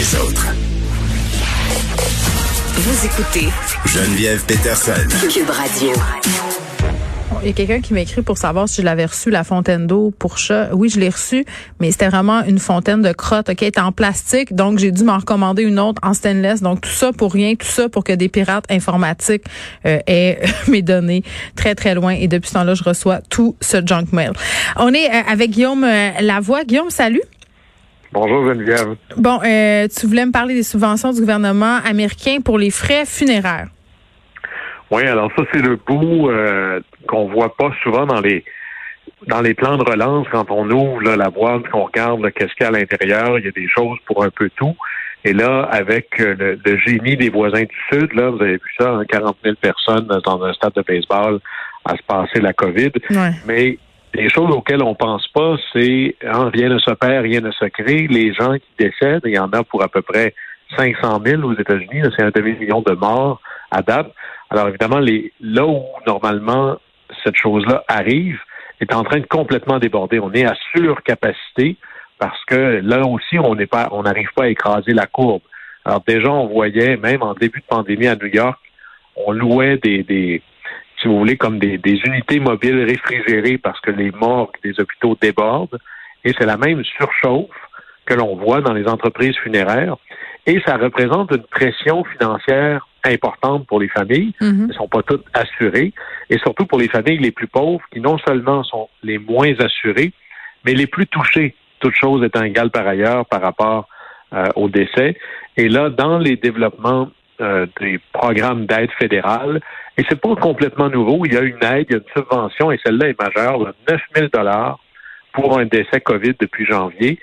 Les autres. Vous écoutez Geneviève Peterson. Cube Radio. Il y a quelqu'un qui m'a écrit pour savoir si je l'avais reçu, la fontaine d'eau pour chat. Oui, je l'ai reçue, mais c'était vraiment une fontaine de crotte, OK, elle était en plastique, donc j'ai dû m'en recommander une autre en stainless. Donc tout ça pour rien, tout ça pour que des pirates informatiques euh, aient mes données très, très loin. Et depuis ce temps-là, je reçois tout ce junk mail. On est euh, avec Guillaume euh, Lavoie. Guillaume, salut. Bonjour Geneviève. Bon, euh, tu voulais me parler des subventions du gouvernement américain pour les frais funéraires. Oui, alors ça, c'est le bout euh, qu'on voit pas souvent dans les dans les plans de relance quand on ouvre là, la boîte, qu'on regarde qu'est-ce qu'il y a à l'intérieur, il y a des choses pour un peu tout. Et là, avec euh, le, le génie des voisins du Sud, là, vous avez vu ça, hein, 40 000 personnes dans un stade de baseball à se passer la COVID. Ouais. Mais les choses auxquelles on pense pas, c'est hein, rien ne se perd, rien ne se crée. Les gens qui décèdent, il y en a pour à peu près 500 000 aux États-Unis. C'est un demi-million de morts à date. Alors évidemment, les, là où normalement cette chose-là arrive, est en train de complètement déborder. On est à surcapacité parce que là aussi, on n'est pas, on n'arrive pas à écraser la courbe. Alors déjà, on voyait, même en début de pandémie à New York, on louait des si vous voulez, comme des, des unités mobiles réfrigérées parce que les morgues des hôpitaux débordent. Et c'est la même surchauffe que l'on voit dans les entreprises funéraires. Et ça représente une pression financière importante pour les familles. Mhm. Elles ne sont pas toutes assurées. Et surtout pour les familles les plus pauvres qui non seulement sont les moins assurées, mais les plus touchées, toutes choses étant égales par ailleurs par rapport euh, au décès. Et là, dans les développements euh, des programmes d'aide fédérale, et c'est pas complètement nouveau, il y a une aide, il y a une subvention, et celle-là est majeure, là, 9 000 dollars pour un décès COVID depuis janvier,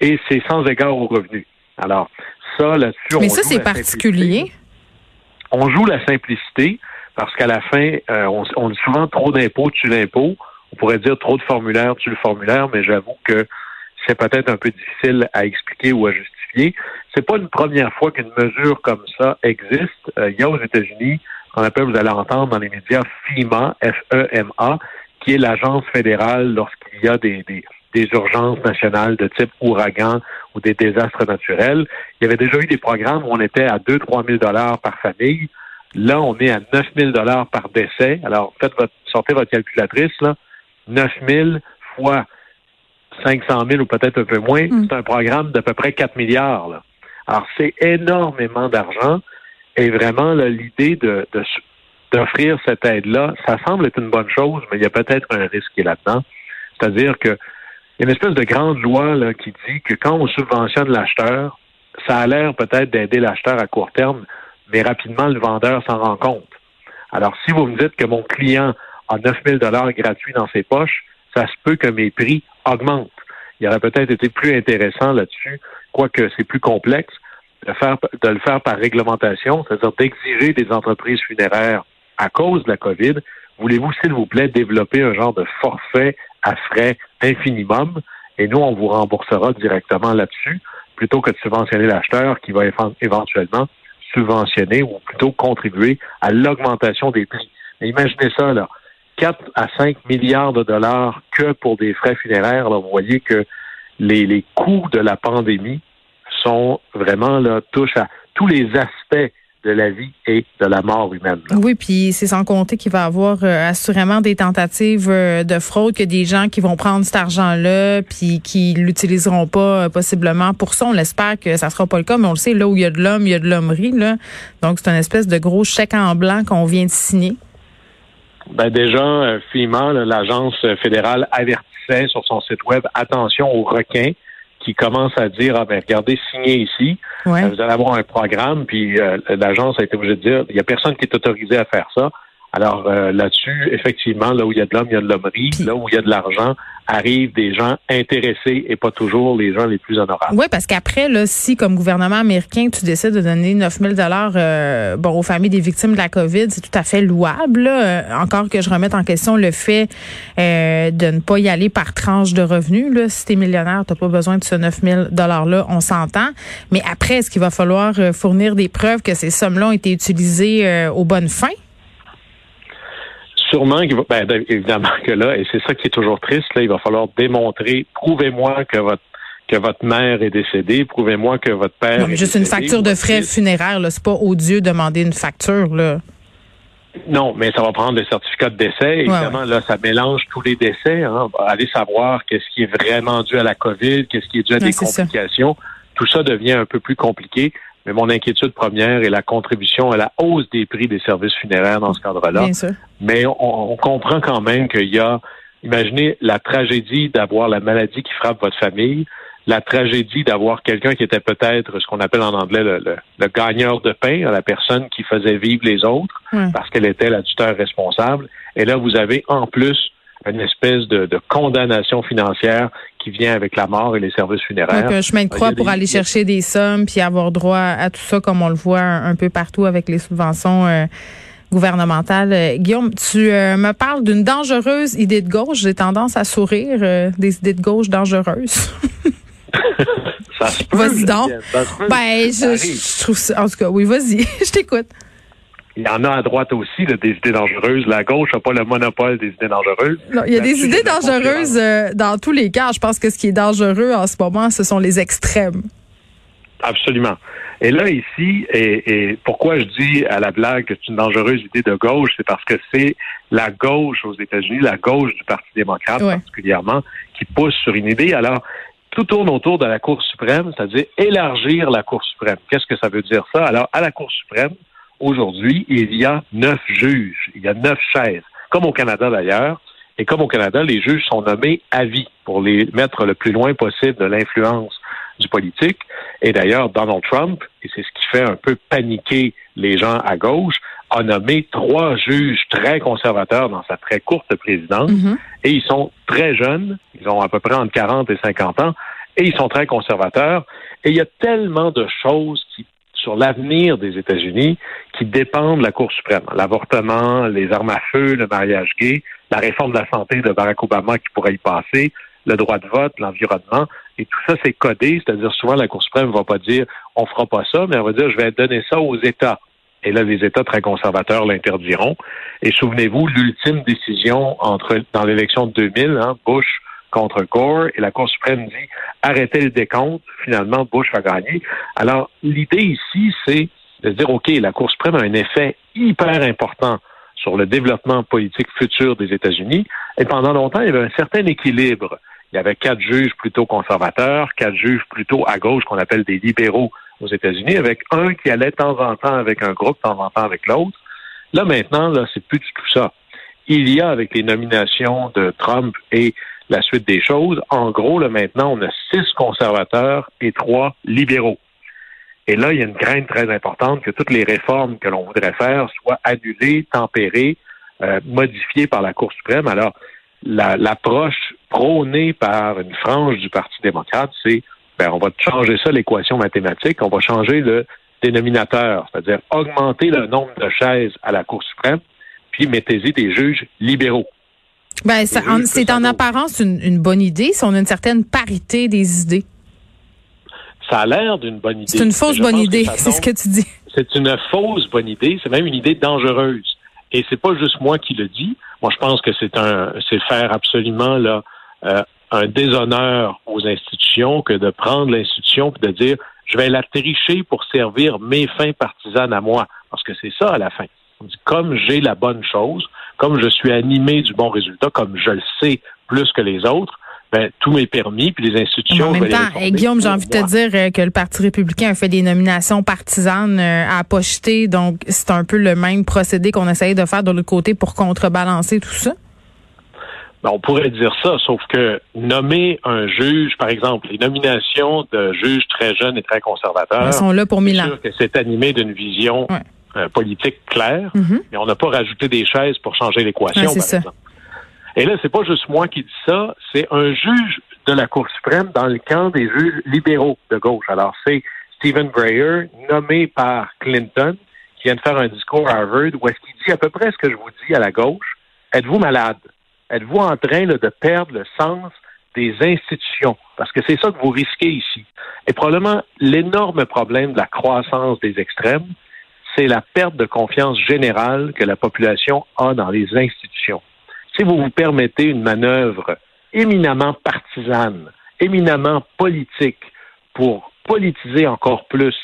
et c'est sans égard aux revenus. Alors, ça, là-dessus, Mais on ça, c'est particulier. On joue la simplicité parce qu'à la fin, euh, on, on dit souvent trop d'impôts tue l'impôt. On pourrait dire trop de formulaires tue le formulaire, mais j'avoue que c'est peut-être un peu difficile à expliquer ou à justifier. C'est pas une première fois qu'une mesure comme ça existe. Euh, il y a aux États-Unis, qu'on appelle, vous allez entendre dans les médias, FEMA, F-E-M-A, qui est l'agence fédérale lorsqu'il y a des, des, des urgences nationales de type ouragan ou des désastres naturels. Il y avait déjà eu des programmes où on était à 2-3 000 dollars par famille. Là, on est à 9 000 dollars par décès. Alors, faites votre, sortez votre calculatrice, là. 9 000 fois 500 000 ou peut-être un peu moins, Mm. c'est un programme d'à peu près 4 milliards. Là. Alors, c'est énormément d'argent. Et vraiment, l'idée de, d'offrir cette aide-là, ça semble être une bonne chose, mais il y a peut-être un risque qui est là-dedans. C'est-à-dire que il y a une espèce de grande loi là, qui dit que quand on subventionne l'acheteur, ça a l'air peut-être d'aider l'acheteur à court terme, mais rapidement, le vendeur s'en rend compte. Alors, si vous me dites que mon client a 9 000 gratuits dans ses poches, ça se peut que mes prix augmentent. Il aurait peut-être été plus intéressant là-dessus, quoique c'est plus complexe, de, faire, de le faire par réglementation, c'est-à-dire d'exiger des entreprises funéraires à cause de la COVID. Voulez-vous, s'il vous plaît, développer un genre de forfait à frais infinimum? Et nous, on vous remboursera directement là-dessus plutôt que de subventionner l'acheteur qui va éven- éventuellement subventionner ou plutôt contribuer à l'augmentation des prix. Mais imaginez ça, là. 4 à 5 milliards de dollars que pour des frais funéraires. Là, vous voyez que les, les coûts de la pandémie sont vraiment là, touchent à tous les aspects de la vie et de la mort humaine. Oui, puis c'est sans compter qu'il va y avoir euh, assurément des tentatives euh, de fraude, que des gens qui vont prendre cet argent-là, puis qui l'utiliseront pas euh, possiblement pour ça. On l'espère que ça sera pas le cas, mais on le sait, là où il y a de l'homme, il y a de l'hommerie. Donc, c'est une espèce de gros chèque en blanc qu'on vient de signer. Ben déjà, euh, FEMA, là, l'agence fédérale, avertissait sur son site web attention aux requins qui commencent à dire ah ben regardez, signez ici, Ouais. Euh, vous allez avoir un programme, puis euh, l'agence a été obligée de dire il n'y a personne qui est autorisé à faire ça. Alors euh, là-dessus, effectivement, là où il y a de l'homme, il y a de l'hommerie. Là où il y a de l'argent, arrivent des gens intéressés et pas toujours les gens les plus honorables. Oui, parce qu'après, là, si comme gouvernement américain, tu décides de donner 9 000 euh, bon, aux familles des victimes de la COVID, c'est tout à fait louable. Là. Euh, encore que je remette en question le fait euh, de ne pas y aller par tranche de revenus. Là. Si tu es millionnaire, tu pas besoin de ce 9 000 $-là, on s'entend. Mais après, est-ce qu'il va falloir fournir des preuves que ces sommes-là ont été utilisées euh, aux bonnes fins? Sûrement qu'il va, ben, ben, évidemment que là, et c'est ça qui est toujours triste, là, il va falloir démontrer, prouvez-moi que votre que votre mère est décédée, prouvez-moi que votre père non, mais juste une facture de frais funéraires, là, c'est pas odieux demander une facture, là. Non, mais ça va prendre le certificat de décès. Évidemment, là, ça mélange tous les décès. Hein. Aller savoir qu'est-ce qui est vraiment dû à la COVID, qu'est-ce qui est dû à des complications. Tout ça devient un peu plus compliqué. Mais mon inquiétude première est la contribution à la hausse des prix des services funéraires dans ce cadre-là. Mais on, comprend quand même qu'il y a, imaginez la tragédie d'avoir la maladie qui frappe votre famille, la tragédie d'avoir quelqu'un qui était peut-être ce qu'on appelle en anglais le, le, gagneur de pain, la personne qui faisait vivre les autres parce qu'elle était la tuteur responsable. Et là, vous avez en plus une espèce de, condamnation financière qui vient avec la mort et les services funéraires. Donc, un chemin de croix pour aller chercher des sommes puis avoir droit à tout ça comme on le voit un, peu partout avec les subventions euh, gouvernementales. Euh, Guillaume, tu euh, me parles d'une dangereuse idée de gauche. J'ai tendance à sourire des idées de gauche dangereuses. Vas-y donc. Ben, je, je, trouve ça. En tout cas, oui, vas-y. je t'écoute. Il y en a à droite aussi, des idées dangereuses. La gauche n'a pas le monopole des idées dangereuses. Non, il y a des idées dangereuses euh, dans tous les cas. Je pense que ce qui est dangereux en ce moment, ce sont les extrêmes. Absolument. Et là, ici, et, pourquoi je dis à la blague que c'est une dangereuse idée de gauche, c'est parce que c'est la gauche aux États-Unis, la gauche du Parti démocrate particulièrement, qui pousse sur une idée. Alors, tout tourne autour de la Cour suprême, c'est-à-dire élargir la Cour suprême. Qu'est-ce que ça veut dire ça? Alors, à la Cour suprême, aujourd'hui, il y a neuf juges, il y a neuf chaises, comme au Canada d'ailleurs. Et comme au Canada, les juges sont nommés à vie pour les mettre le plus loin possible de l'influence du politique. Et d'ailleurs, Donald Trump, et c'est ce qui fait un peu paniquer les gens à gauche, a nommé trois juges très conservateurs dans sa très courte présidence. Mm-hmm. Et ils sont très jeunes, ils ont à peu près entre 40 et 50 ans, et ils sont très conservateurs. Et il y a tellement de choses qui sur l'avenir des États-Unis qui dépendent de la Cour suprême. L'avortement, les armes à feu, le mariage gay, la réforme de la santé de Barack Obama qui pourrait y passer, le droit de vote, l'environnement, et tout ça c'est codé, c'est-à-dire souvent la Cour suprême ne va pas dire on fera pas ça, mais elle va dire je vais donner ça aux États. Et là, les États très conservateurs l'interdiront. Et souvenez-vous, l'ultime décision entre dans l'élection de 2000, hein, Bush contre Gore et la Cour suprême dit arrêtez le décompte. Finalement, Bush va gagner. Alors, l'idée ici, c'est de dire, OK, la Cour suprême a un effet hyper important sur le développement politique futur des États-Unis. Et pendant longtemps, il y avait un certain équilibre. Il y avait quatre juges plutôt conservateurs, quatre juges plutôt à gauche qu'on appelle des libéraux aux États-Unis, avec un qui allait de temps en temps avec un groupe, de temps en temps avec l'autre. Là, maintenant, là, c'est plus du tout ça. Il y a, avec les nominations de Trump et la suite des choses. En gros, là, maintenant, on a six conservateurs et trois libéraux. Et là, il y a une crainte très importante que toutes les réformes que l'on voudrait faire soient annulées, tempérées, euh, modifiées par la Cour suprême. Alors, l'approche prônée par une frange du Parti démocrate, c'est ben, on va changer ça, l'équation mathématique, on va changer le dénominateur, c'est-à-dire augmenter le nombre de chaises à la Cour suprême, puis mettez-y des juges libéraux. Ben, c'est en apparence une, bonne idée si on a une certaine parité des idées. Ça a l'air d'une bonne idée. C'est une fausse bonne idée, c'est ce que tu dis. C'est une fausse bonne idée, c'est même une idée dangereuse. Et c'est pas juste moi qui le dis. Moi, je pense que c'est un, c'est faire absolument là euh, un déshonneur aux institutions que de prendre l'institution et de dire je vais la tricher pour servir mes fins partisanes à moi, parce que c'est ça à la fin. On dit comme j'ai la bonne chose, comme je suis animé du bon résultat, comme je le sais plus que les autres, ben, tout m'est permis, puis les institutions. En même temps, et Guillaume, j'ai envie de te dire euh, que le Parti républicain a fait des nominations partisanes euh, à pocheter, donc c'est un peu le même procédé qu'on essaye de faire de l'autre côté pour contrebalancer tout ça? Ben, on pourrait dire ça, sauf que nommer un juge, par exemple, les nominations de juges très jeunes et très conservateurs, Ils sont là pour mille ans. que c'est animé d'une vision euh, politique claire, Mhm. mais on n'a pas rajouté des chaises pour changer l'équation, Ouais, par ça. exemple. Et là, c'est pas juste moi qui dis ça, c'est un juge de la Cour suprême dans le camp des juges libéraux de gauche. Alors, c'est Stephen Breyer, nommé par Clinton, qui vient de faire un discours à Harvard où est-ce qu'il dit à peu près ce que je vous dis à la gauche. Êtes-vous malade? Êtes-vous en train là, de perdre le sens des institutions? Parce que c'est ça que vous risquez ici. Et probablement l'énorme problème de la croissance des extrêmes, c'est la perte de confiance générale que la population a dans les institutions. Si vous vous permettez une manœuvre éminemment partisane, éminemment politique, pour politiser encore plus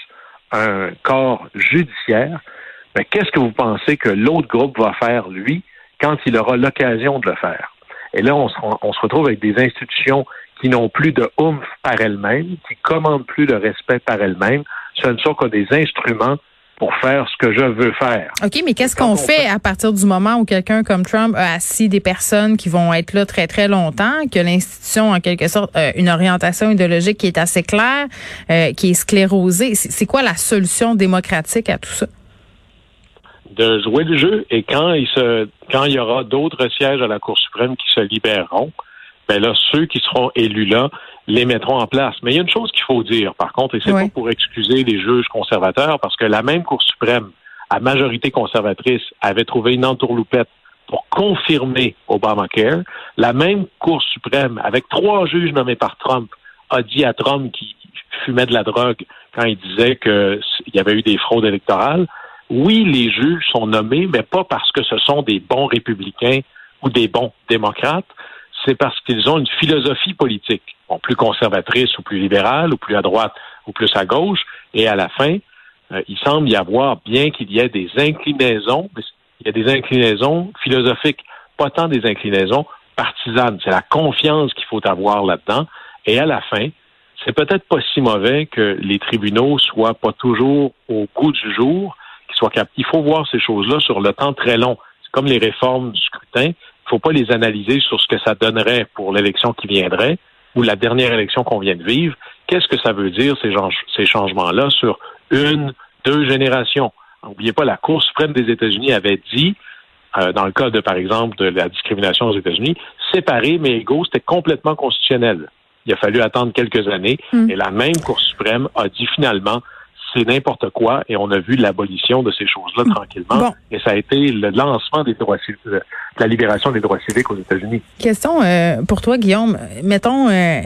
un corps judiciaire, ben, qu'est-ce que vous pensez que l'autre groupe va faire, lui, quand il aura l'occasion de le faire? Et là, on se, on se retrouve avec des institutions qui n'ont plus de oomph par elles-mêmes, qui commandent plus le respect par elles-mêmes. Ce ne sont que des instruments pour faire ce que je veux faire. OK, mais qu'est-ce qu'on on fait fait- à partir du moment où quelqu'un comme Trump a assis des personnes qui vont être là très, très longtemps, que l'institution, en quelque sorte, a une orientation idéologique qui est assez claire, euh, qui est sclérosée? C'est c'est quoi la solution démocratique à tout ça? de jouer le jeu et quand il se quand il y aura d'autres sièges à la Cour suprême qui se libéreront, ben là ceux qui seront élus là les mettront en place. Mais il y a une chose qu'il faut dire par contre et c'est pas pour excuser les juges conservateurs parce que la même Cour suprême à majorité conservatrice avait trouvé une entourloupette pour confirmer Obamacare, la même Cour suprême avec trois juges nommés par Trump a dit à Trump qu'il fumait de la drogue quand il disait qu'il y avait eu des fraudes électorales. Oui, les juges sont nommés, mais pas parce que ce sont des bons républicains ou des bons démocrates, c'est parce qu'ils ont une philosophie politique, plus conservatrice ou plus libérale, ou plus à droite ou plus à gauche, et à la fin, euh, il semble y avoir, bien qu'il y ait des inclinaisons, il y a des inclinaisons philosophiques, pas tant des inclinaisons partisanes. C'est la confiance qu'il faut avoir là-dedans, et à la fin, c'est peut-être pas si mauvais que les tribunaux soient pas toujours au goût du jour, qu'ils soient Il faut voir ces choses-là sur le temps très long. C'est comme les réformes du scrutin. Il ne faut pas les analyser sur ce que ça donnerait pour l'élection qui viendrait ou la dernière élection qu'on vient de vivre. Qu'est-ce que ça veut dire, ces, gens- ces changements-là, sur une, deux générations? N'oubliez pas, la Cour suprême des États-Unis avait dit, euh, dans le cas de, par exemple, de la discrimination aux États-Unis, séparés mais égaux, c'était complètement constitutionnel. Il a fallu attendre quelques années Mm. et la même Cour suprême a dit finalement c'est n'importe quoi et on a vu l'abolition de ces choses-là tranquillement Bon. et ça a été le lancement des droits civiques, de la libération des droits civiques aux États-Unis. Question euh, pour toi, Guillaume. Mettons euh,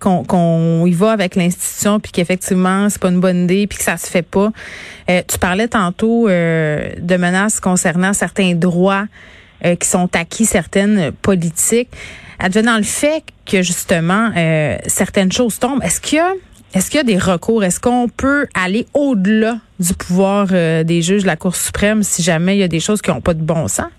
qu'on qu'on y va avec l'institution, puis qu'effectivement c'est pas une bonne idée, puis que ça se fait pas. Euh, tu parlais tantôt euh, de menaces concernant certains droits euh, qui sont acquis, certaines politiques. Advenant le fait que justement euh, certaines choses tombent, est-ce qu'il y a est-ce qu'il y a des recours? Est-ce qu'on peut aller au-delà du pouvoir euh, des juges de la Cour suprême si jamais il y a des choses qui n'ont pas de bon sens?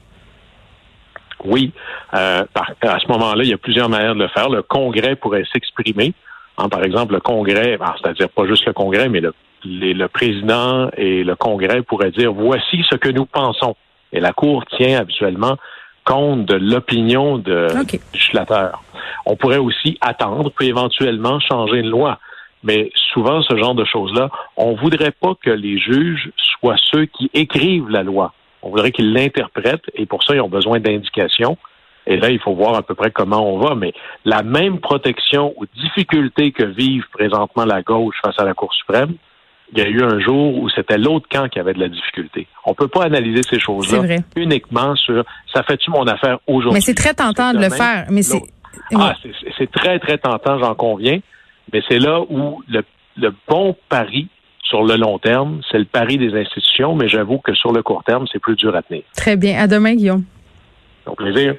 Oui, euh, à ce moment-là, il y a plusieurs manières de le faire. Le Congrès pourrait s'exprimer. Hein, par exemple, le Congrès, ben, c'est-à-dire pas juste le Congrès, mais le, les- le président et le Congrès pourraient dire voici ce que nous pensons. Et la Cour tient habituellement compte de l'opinion de du législateur. On pourrait aussi attendre, puis éventuellement changer une loi. Mais souvent, ce genre de choses-là, on voudrait pas que les juges soient ceux qui écrivent la loi. On voudrait qu'ils l'interprètent et pour ça, ils ont besoin d'indications. Et là, il faut voir à peu près comment on va. Mais la même protection aux difficultés que vivent présentement la gauche face à la Cour suprême, il y a eu un jour où c'était l'autre camp qui avait de la difficulté. On peut pas analyser ces choses-là uniquement sur ça fait-tu mon affaire aujourd'hui. Mais c'est très tentant de le faire. Mais c'est Ah, c'est très, très tentant, j'en conviens. Mais c'est là où le, le bon pari sur le long terme, c'est le pari des institutions, mais j'avoue que sur le court terme, c'est plus dur à tenir. très bien. À demain, Guillaume. Donc, plaisir.